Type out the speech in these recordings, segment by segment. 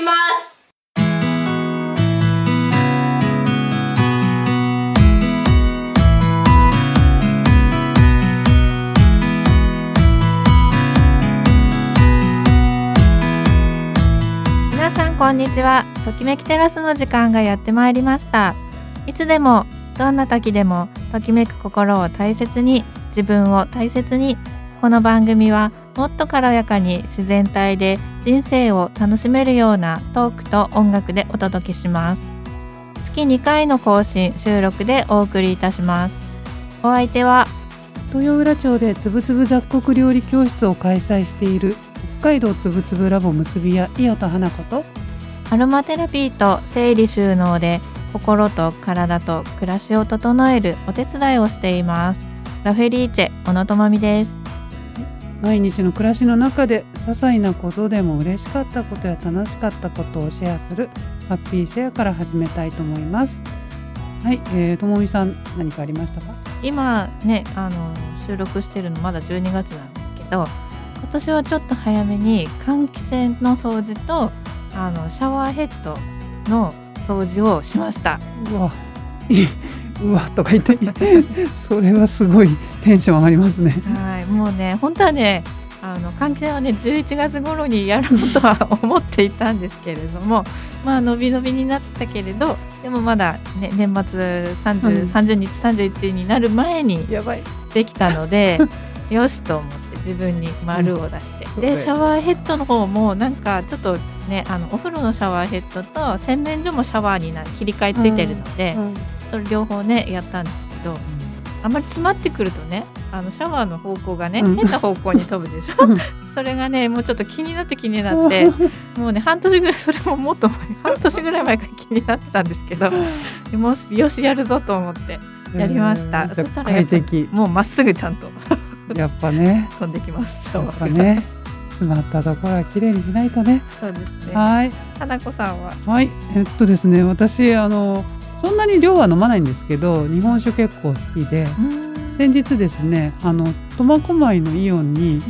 します。皆さんこんにちは。ときめきテラスの時間がやってまいりました。いつでもどんな時でもときめく心を大切に自分を大切にこの番組はもっと軽やかに自然体で人生を楽しめるようなトークと音楽でお届けします。月2回の更新収録でお送りいたします。お相手は豊浦町でつぶつぶ雑穀料理教室を開催している北海道つぶつぶラボ結び屋伊予田花子とアロマテラピーと整理収納で心と体と暮らしを整えるお手伝いをしています。ラフェリーチェ小野智美です毎日の暮らしの中で些細なことでも嬉しかったことや楽しかったことをシェアするハッピーシェアから始めたいと思います。はい、えー、ともみさん何かありましたか？今ねあの収録してるのまだ12月なんですけど今年はちょっと早めに換気扇の掃除とあのシャワーヘッドの掃除をしました。うわいうわとか言って それはすごいテンション上がりますね。はいもうね本当はねあの換気扇はね11月頃にやろうとは思っていたんですけれども まあ伸び伸びになったけれどでもまだ、ね、年末 30,、うん。30日31になる前にできたので よしと思って自分に丸を出して、うん。でシャワーヘッドの方もなんかちょっとねあのお風呂のシャワーヘッドと洗面所もシャワーにな切り替えついてるので、うんそれ両方ねやったんですけどあんまり詰まってくるとねあのシャワーの方向がね、うん。変な方向に飛ぶでしょ？うん。それがねもうちょっと気になって気になってもうね半年ぐらいそれももっと前半年ぐらい前から気になってたんですけどもし よしやるぞと思ってやりました。えーそしたらもうまっすぐちゃんとやっぱね。飛んできますやっぱね詰まったところは綺麗にしないとね。そうですね。はい。花子さんは？はい、えっとですね、私あのそんなに量は飲まないんですけど、日本酒結構好きで、先日ですね、あの苫小牧のイオンに、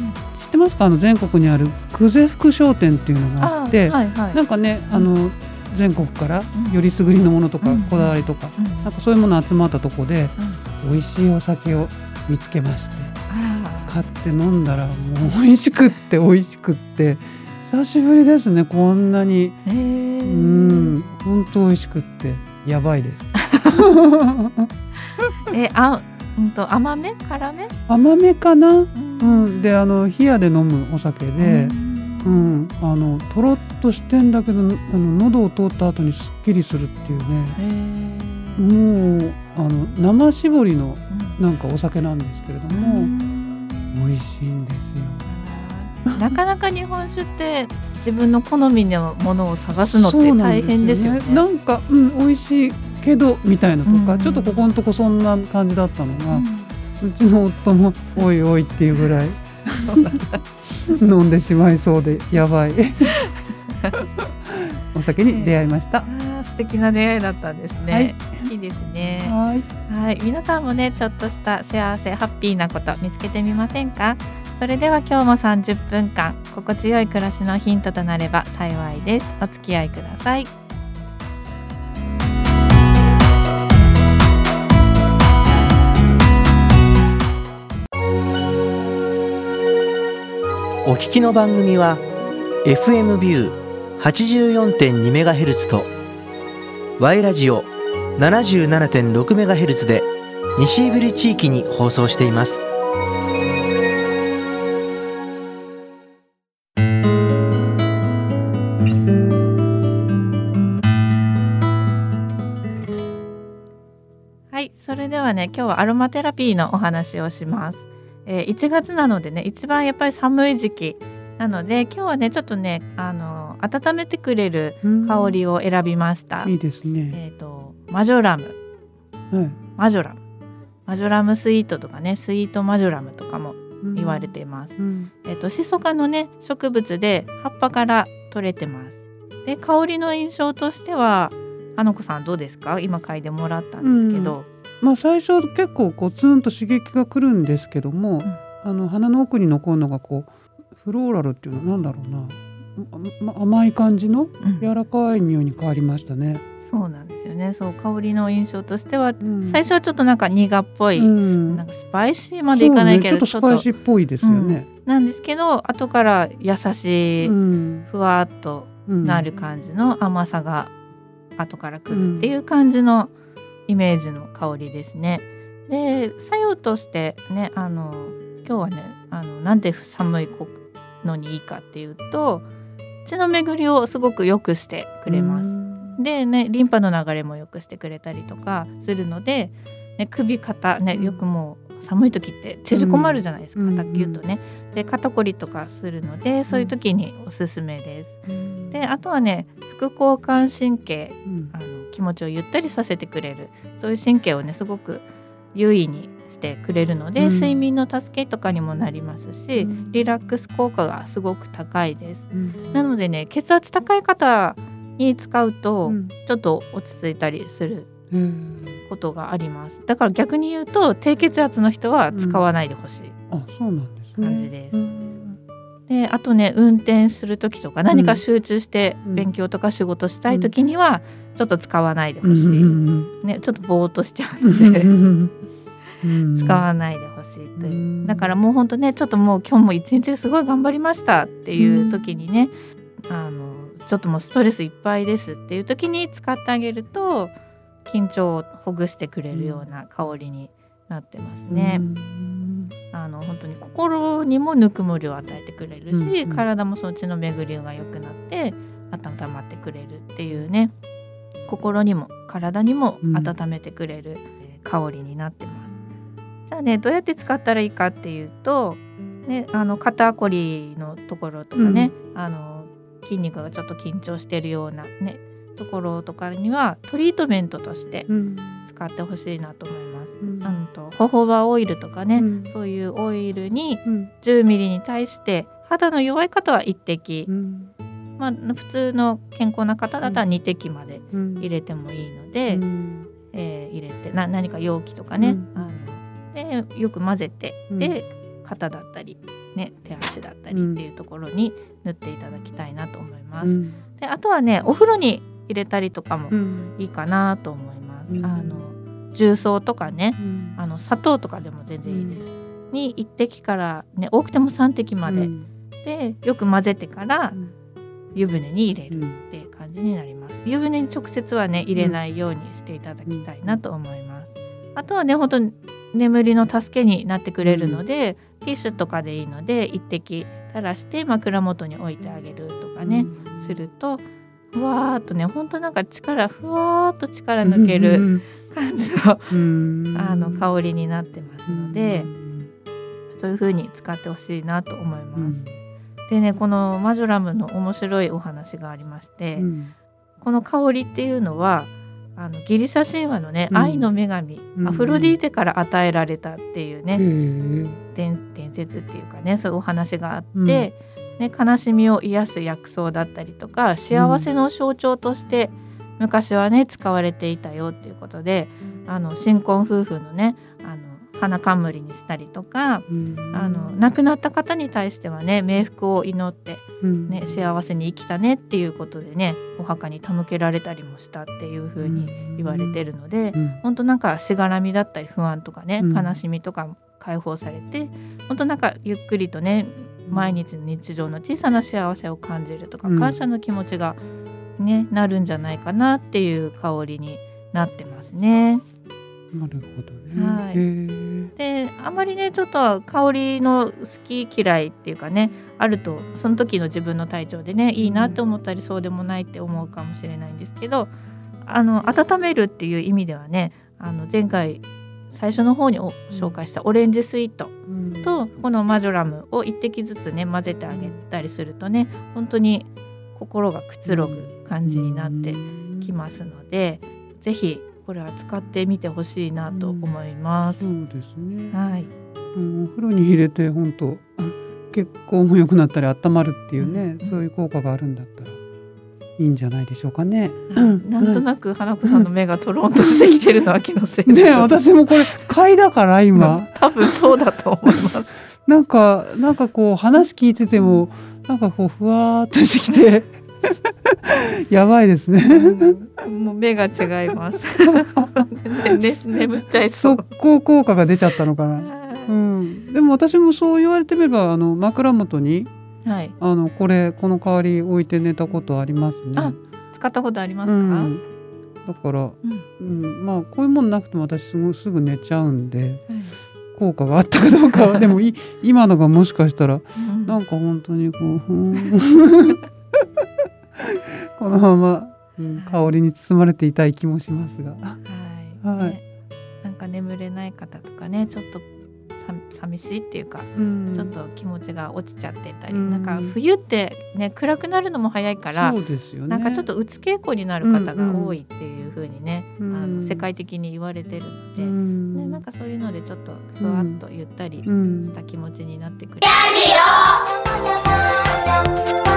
知ってますか？あの全国にある久世福商店っていうのがあって、はいはい。なんかね、あの全国からよりすぐりのものとか、うん。こだわりとか、うん。なんかそういうもの集まったとこで、うん。美味しいお酒を見つけまして、あ買って飲んだらもう美味しくって美味しくって、久しぶりですね、こんなに。うん、本当美味しくってやばいです。えあうんと甘め？辛め？甘めかな？ううん、で、あの冷やで飲むお酒で、うん、あのとろっとしてんだけど、あの喉を通った後にすっきりするっていうね。もうあの生搾りのなんかお酒なんですけれどうも、ん。美味しいんですよ。なかなか日本酒って自分の好みのものを探すのって大変ですよね。なんか、うん、美味しいけどみたいなとか、うんちょっとここのとこそんな感じだったのが。うんうちの夫も「おいおい」っていうぐらい飲んでしまいそうでやばい お酒に出会いました。あー素敵な出会いだったんですね。はいいいですね。はいはい、皆さんもねちょっとした幸せハッピーなこと見つけてみませんか？それでは今日も30分間心地よい暮らしのヒントとなれば幸いです。お付き合いください。お聞きの番組は FM ビュー 84.2MHz と Y ラジオ 77.6MHz で西胆振地域に放送しています。今日はアロマテラピーのお話をします、えー1月なのでね一番やっぱり寒い時期なので今日はねちょっとねあの温めてくれる香りを選びました、いいですね。えっ、とマジョラム。はい。マジョラム。マジョラムスイートとかねスイートマジョラムとかも言われています、うん。えっ、とシソ科のね植物で葉っぱから取れてます。で香りの印象としては花子さんどうですか？今嗅いでもらったんですけど、まあ最初結構こうツンと刺激が来るんですけども、ん。あの鼻の奥に残るのがこうフローラルっていうのはなんだろうな、ま甘い感じのうん。柔らかい匂いに変わりましたね。そうなんですよね。そう香りの印象としてはうん。最初はちょっとなんか苦っぽい、うん。なんかスパイシーまでいかないけど、ね、ちょっとスパイシーっぽいですよね。なんですけど後から優しい、うん。ふわっとうんなる感じの甘さが後からくるっていう感じのイメージの香りですね。で作用としてねあの今日はねあのなんで寒いのにいいかっていうと血の巡りをすごく良くしてくれます。でねリンパの流れも良くしてくれたりとかするので、ね、首肩ねよくもう寒い時って縮こまるじゃないですか、うん肩ギュッとね。で肩こりとかするのでそういう時におすすめです。うんであとはね副交感神経うんあの気持ちをゆったりさせてくれる。そういう神経をねすごく優位にしてくれるので、うん。睡眠の助けとかにもなりますし、うん。リラックス効果がすごく高いです。うん。なのでね血圧高い方に使うと、うん。ちょっと落ち着いたりすることがあります。だから逆に言うと低血圧の人は使わないでほしい、あそうなんですね。感じです。うんであとね運転する時とか何か集中してうん。勉強とか仕事したい時にはちょっと使わないでほしい、うんね、ちょっとぼーっとしちゃううのでん 使わないでほしいという、うん。だからもうほんとねちょっともう今日も一日すごい頑張りましたっていう時にね、あのちょっともうストレスいっぱいですっていう時に使ってあげると緊張をほぐしてくれるような香りになってますね。うんあの本当に心にもぬくもりを与えてくれるし、うんうん体もその血の巡りが良くなって温まってくれるっていうね心にも体にもうん温めてくれる、えー香りになってます。じゃあねどうやって使ったらいいかっていうと、ね、あの肩こりのところとかね、あの筋肉がちょっと緊張してるようなねところとかにはトリートメントとしてうん使ってほしいなと思います。うんうん。とホホバオイルとかね、うん。そういうオイルにうん。10ミリに対して肌の弱い方は1滴、うん。まあ、普通の健康な方だったら2滴までうん。入れてもいいので、うん。えー入れてな何か容器とかね、うん。あのでよく混ぜて、うん。で肩だったり、ね、手足だったりうん。っていうところに塗っていただきたいなと思います。うん。であとはねお風呂に入れたりとかもうん。いいかなと思います。うん。あの重曹とかねうん。あの砂糖とかでも全然いいです。に1滴から、ね、多くても3滴まで、うん。でよく混ぜてからうん。湯船に入れるうん。って感じになります。湯船に直接はね入れないようにしていただきたいなと思います。あとはね本当に眠りの助けになってくれるので、ティッシュとかでいいので1滴垂らして枕元に置いてあげるとかね、するとふわーっとね本当なんか力ふわーっと力抜ける感じのうんあの香りになってますので、そういう風に使ってほしいなと思います。うんでねこのマジョラムの面白いお話がありまして、うんこの香りっていうのはあのギリシャ神話のね、うん。愛の女神、うん。アフロディーテから与えられたっていうね、伝伝説っていうかねそういうお話があって、ね、悲しみを癒す薬草だったりとか幸せの象徴として昔はね使われていたよっていうことであの新婚夫婦のねあの花冠にしたりとかうん。あの亡くなった方に対してはね冥福を祈って、うん。ね、幸せに生きたねっていうことでねお墓に手向けられたりもしたっていう風に言われてるので、うん。本当なんかしがらみだったり不安とかね、うん。悲しみとか解放されて本当なんかゆっくりとね毎日の日常の小さな幸せを感じるとか、うん。感謝の気持ちがねなるんじゃないかなっていう香りになってますね。なるほどね。はいであまりねちょっと香りの好き嫌いっていうかねあるとその時の自分の体調でねいいなって思ったりそうでもないって思うかもしれないんですけどあの温めるっていう意味ではねあの前回最初の方にお紹介したオレンジスイートうんとこのマジョラムを1滴ずつね混ぜてあげたりするとね本当に心がくつろぐ感じになってきますので是非これは使ってみてほしいなと思います。そうですね。はい。うん。お風呂に入れて本当あ血行も良くなったり温まるっていうね、うんそういう効果があるんだったらいいんじゃないでしょうかね。なんとなく花子さんの目がとろんとしてきてるのは気のせいね私もこれ買いだから今。多分そうだと思います。なんかなんかこう話聞いててもなんかこうふわーっとしてきて やばいですね。うん。もう目が違います。ね、眠っちゃいそう。速攻効果が出ちゃったのかな、うん、でも私もそう言われてみればあの枕元にはい。あのこれこの代わり置いて寝たことありますね。あ使ったことありますか？うん、だから、うん。うん、まあこういうもんなくても私すぐすぐ寝ちゃうんではい効果があったかどうかは。でもい 今のがもしかしたらうん。なんか本当にこう このまま、うん、香りに包まれていたい気もしますが。はい。はいねなんか眠れない方とかね、ちょっとさ寂しいっていうか。うんちょっと気持ちが落ちちゃってたり、うんなんか冬ってね暗くなるのも早いから、そうですよね。なんかちょっとうつ傾向になる方が多いっていう風にね、うんあの世界的に言われてるので、うんね、なんかそういうのでちょっとふわっとゆったりうんした気持ちになってくる。はい、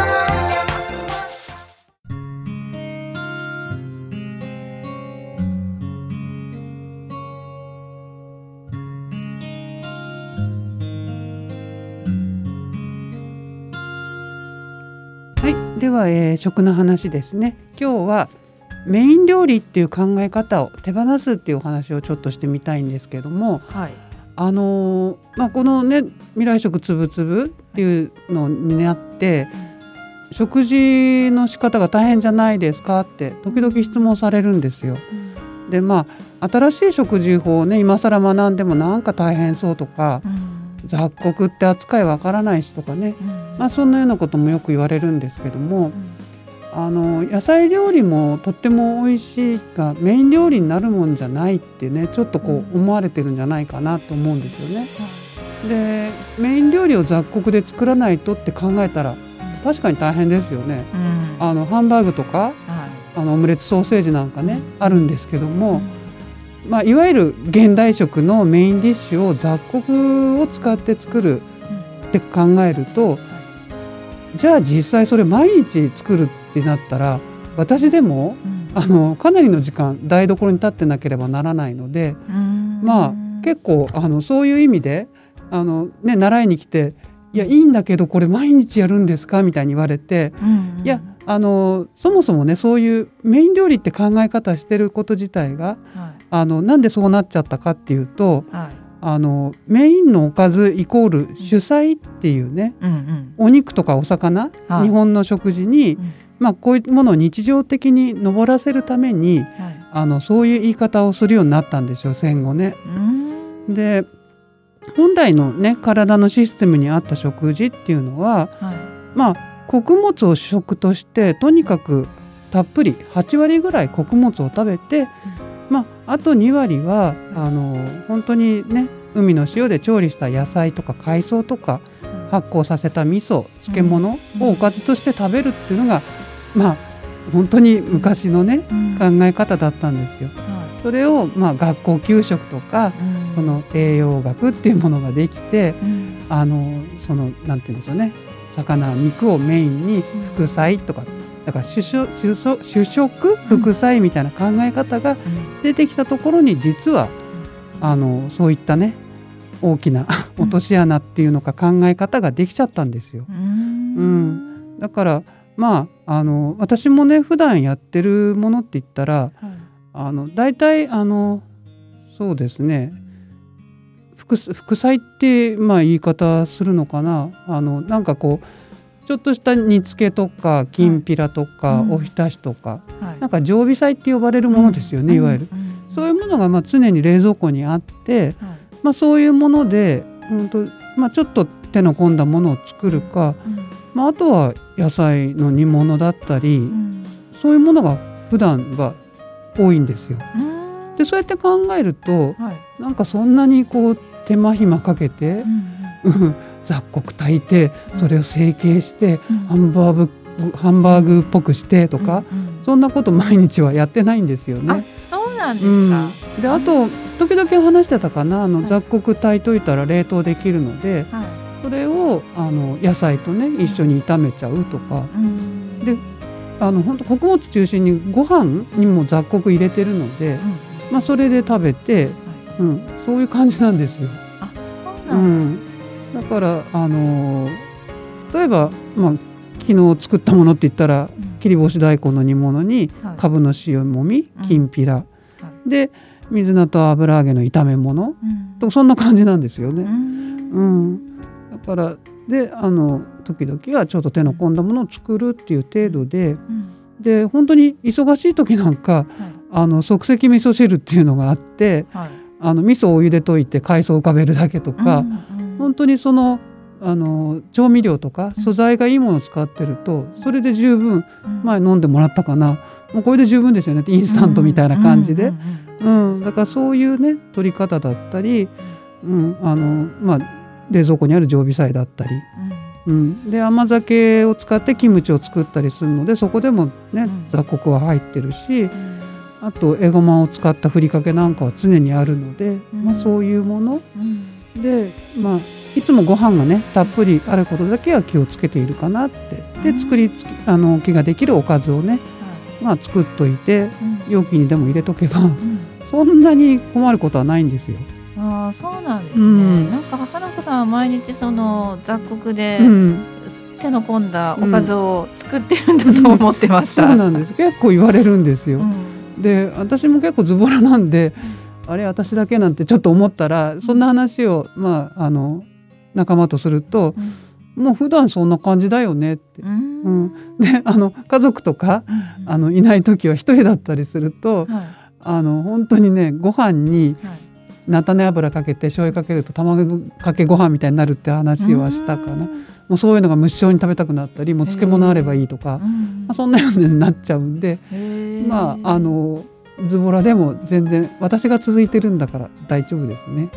では、えー食の話ですね。今日はメイン料理っていう考え方を手放すっていうお話をちょっとしてみたいんですけども、はい。あのーまあこのね未来食つぶつぶっていうのになって、食事の仕方が大変じゃないですかって時々質問されるんですよ。でまあ新しい食事法をね今更学んでもなんか大変そうとか雑穀って扱いわからないしとかね、まあ、そんなようなこともよく言われるんですけどもあの野菜料理もとっても美味しいがメイン料理になるもんじゃないってねちょっとこう思われてるんじゃないかなと思うんですよね。でメイン料理を雑穀で作らないとって考えたら確かに大変ですよね。うん。あのハンバーグとかはい。あのオムレツソーセージなんかねあるんですけども、うん。まあ、いわゆる現代食のメインディッシュを雑穀を使って作るって考えるとじゃあ実際それ毎日作るってなったら私でもうん。あのかなりの時間台所に立ってなければならないのでうん。まあ結構あのそういう意味であの、ね、習いに来て「いやいいんだけどこれ毎日やるんですか?」みたいに言われてうん。いやあのそもそもねそういうメイン料理って考え方してること自体がはい。あのなんでそうなっちゃったかっていうとはいあのメインのおかずイコール主菜っていうねうんうん。お肉とかお魚、はい。日本の食事に、うん。まあ、こういうものを日常的に上らせるためにはい。あのそういう言い方をするようになったんですよ戦後ね。うん。で本来のね体のシステムに合った食事っていうのははい。まあ穀物を主食としてとにかくたっぷり8割ぐらい穀物を食べて、まあ、あと2割はあの本当にね海の塩で調理した野菜とか海藻とか発酵させた味噌漬物をおかずとして食べるっていうのが、まあ本当に昔のねうん。考え方だったんですよ。はそれをまあ学校給食とかその栄養学っていうものができてうん。あのそのなんて言うんでしょうね。魚肉をメインに副菜とかだから主食主食主食副菜みたいな考え方が出てきたところに実はあのそういったね大きな落とし穴っていうのか考え方ができちゃったんですよ。ううん。だからまああの私もね普段やってるものって言ったらはい。あの大体あのそうですね。副副菜ってまあ言い方するのかな。あのなんかこうちょっとした煮付けとかきんぴらとか、うん。おひたしとかはい。なんか常備菜って呼ばれるものですよね、いわゆる。うん。そういうものがまあ常に冷蔵庫にあって、はい。まあ、そういうもので本当、まあ、ちょっと手の込んだものを作るか、まあ、あとは野菜の煮物だったり、うん。そういうものが普段は多いんですよ。うん。でそうやって考えるとはい。なんかそんなにこう手間暇かけてう、んうん 雑穀炊いてうん。それを成形して、うん。ハンバーグハンバーグっぽくしてとか、うん。うんそんなこと毎日はやってないんですよあね。そうなんでうん。すか、であと時々話してたかなあのはい。雑穀炊いといたら冷凍できるのではい。それをあの野菜とね一緒に炒めちゃうとか。うん。であの本当穀物中心にご飯にも雑穀入れてるので、まあ、それで食べて、うん、そういう感じなんですよ。あそううなんですん、だからあのー例えば、まあ、昨日作ったものって言ったら切り干し大根の煮物にはい。かぶの塩もみうん。きんぴら、で水菜と油揚げの炒め物。うん。とそんな感じなんですよね。うん。うん、だからであの時々はちょっと手の込んだものを作るっていう程度でうん。で本当に忙しい時なんかはい。あの即席味噌汁っていうのがあってはい。あの味噌をお湯で溶いて海藻を浮かべるだけとか、うんうん本当にそのあの調味料とかうん。素材がいいものを使ってるとそれで十分うん。前飲んでもらったかな。もうこれで十分ですよね。インスタントみたいな感じで、うんだからそういうね取り方だったり、うん。あのまあ、冷蔵庫にある常備菜だったり、うん、で甘酒を使ってキムチを作ったりするのでそこでもねうん。雑穀は入ってるしうん。あとエゴマを使ったふりかけなんかは常にあるので、うん。まあ、そういうものうんで、まあ、いつもご飯がねたっぷりあることだけは気をつけているかなって。うん。で作りつきあの気ができるおかずをね、まあ、作っといてうん。容器にでも入れとけばうん。そんなに困ることはないんですよ。ああそうなんですね、うん。なんか花子さんは毎日その雑穀でうん、手の込んだおかずを作ってるんだと思ってました、そうなんです。結構言われるんですよ。うん。で私も結構ズボラなんで、あれ私だけなんてちょっと思ったらそんな話を、まあ、あの仲間とするともう普段そんな感じだよねって。うん。ううん。ん、であの家族とかあのいない時は一人だったりするとはい。あの本当にねご飯にはい。菜種油かけて醤油かけると卵かけご飯みたいになるって話はしたかな。もうそういうのが無性に食べたくなったりもう漬物あればいいとか、まうん。あ、そんなようになっちゃうんでまああのズボラでも全然私が続いてるんだから大丈夫ですね。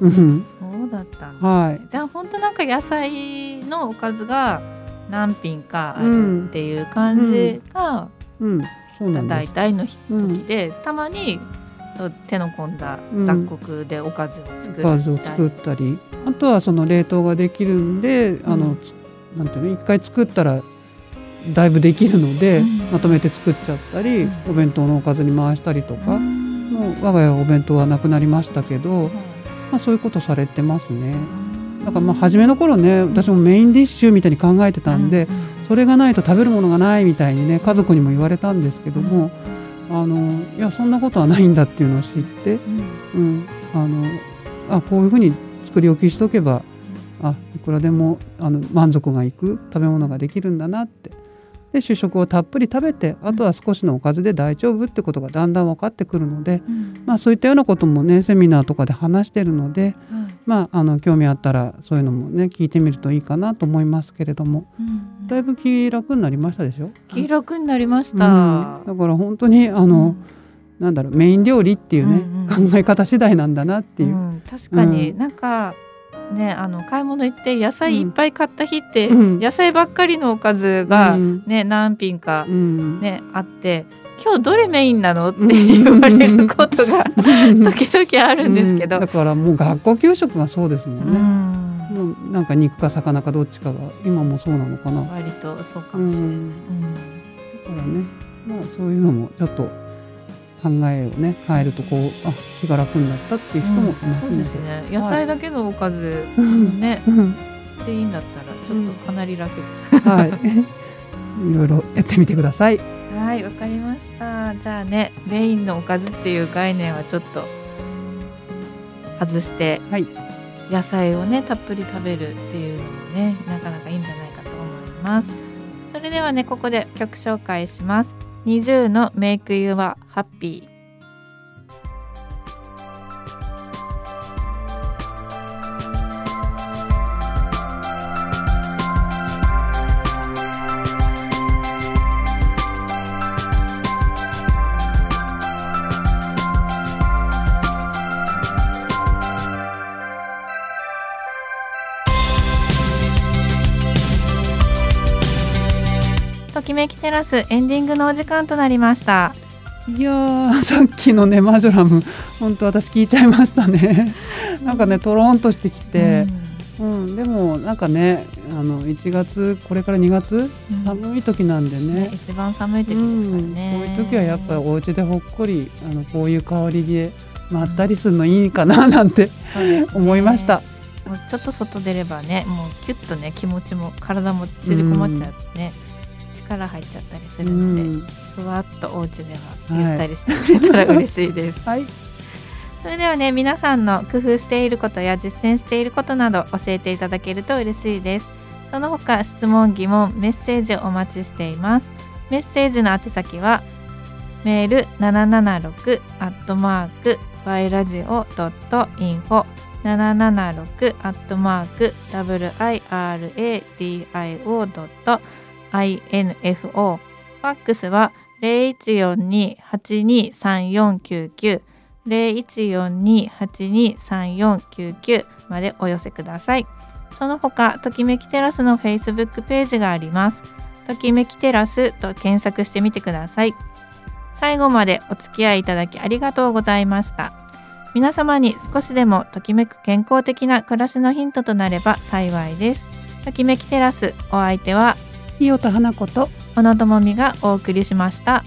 うん。そうだったんだ。はい。じゃあ本当なんか野菜のおかずが何品かあるっていう感じがうん、そうなん。大体の時うんで、たまに手の込んだ雑穀でおかずを作おかるみたいずを作ったり、あとはその冷凍ができるんで、あのなんていうの？一回作ったらだいぶできるので、うん。まとめて作っちゃったり、うん。お弁当のおかずに回したりとか、うん。もう我が家はお弁当はなくなりましたけど、はい。まあそういうことされてますね。うん。だからまあ初めの頃ね、私もメインディッシュみたいに考えてたんで、それがないと食べるものがないみたいにね家族にも言われたんですけども、あのいやそんなことはないんだっていうのを知って、うん。うん、あのあこういうふうに作り置きしとけばあいくらでもあの満足がいく食べ物ができるんだなってで主食をたっぷり食べてあとは少しのおかずで大丈夫ってことがだんだん分かってくるので、うん。まあ、そういったようなこともねセミナーとかで話してるので、はい。まあ、あの興味あったらそういうのもね聞いてみるといいかなと思いますけれども。うん。だいぶ気楽になりましたでしょ？黄色くになりましうん。た。だから本当にあの、なんだろうメイン料理っていうね、うんうん。考え方次第なんだなっていう。うん確かに、うん。なんかねあの買い物行って野菜いっぱい買った日って、うん。野菜ばっかりのおかずが、うん。ね何品かうん。ね、あって今日どれメインなのって言われることが時々あるんですけど。うん。だ。からもう学校給食がそうですもうんね、ん。もうなんか肉か魚かどっちかが今もそうなのかな、だか割とそうかもしれない。うん。らねまあそういうのもちょっと考えをね変えるとこうあ気が楽になったっていう人もいますそうので、ですね野菜だけのおかず、うんねうんでいいんだったらちょっとかなり楽です。はい いろいろやってみてくださいはい、わかりました。じゃあね、メインのおかずっていう概念はちょっと外して、はい野菜をねたっぷり食べるっていうのもね、なかなかいいんじゃないかと思います。それではね、ここで曲紹介します。20のメイクユーはハッピー。テラスエンディングのお時間となりました。いやーさっきのねマジョラム本当私聞いちゃいましたね。なんかねとろんとしてきて、うん。でもなんかねあの1月これから2月うん。寒い時なんでね。ね、一番寒い時ですうん。からね。こういう時はやっぱりお家でほっこりあのこういう香りでまったりするのいいかななんてね。思いました。もうちょっと外出ればねもうキュッとね気持ちも体も縮こまっちゃってね、力入っちゃったりするので、ふわっとお家ではゆったりしてくれたら嬉しいです。はい。それではね皆さんの工夫していることや実践していることなど教えていただけると嬉しいです。その他質問疑問メッセージお待ちしています。メッセージの宛先はメール776アットマークバイラジオドットインフォ。776アットマーク WIRADIO ドット INFO ファックスは0142823499 0142823499までお寄せください。その他ときめきテラスの Facebook ページがあります。ときめきテラスと検索してみてください。最後までお付き合いいただきありがとうございました。皆様に少しでもときめく健康的な暮らしのヒントとなれば幸いです。ときめきテラスお相手は伊予田花子と小野智美がお送りしました。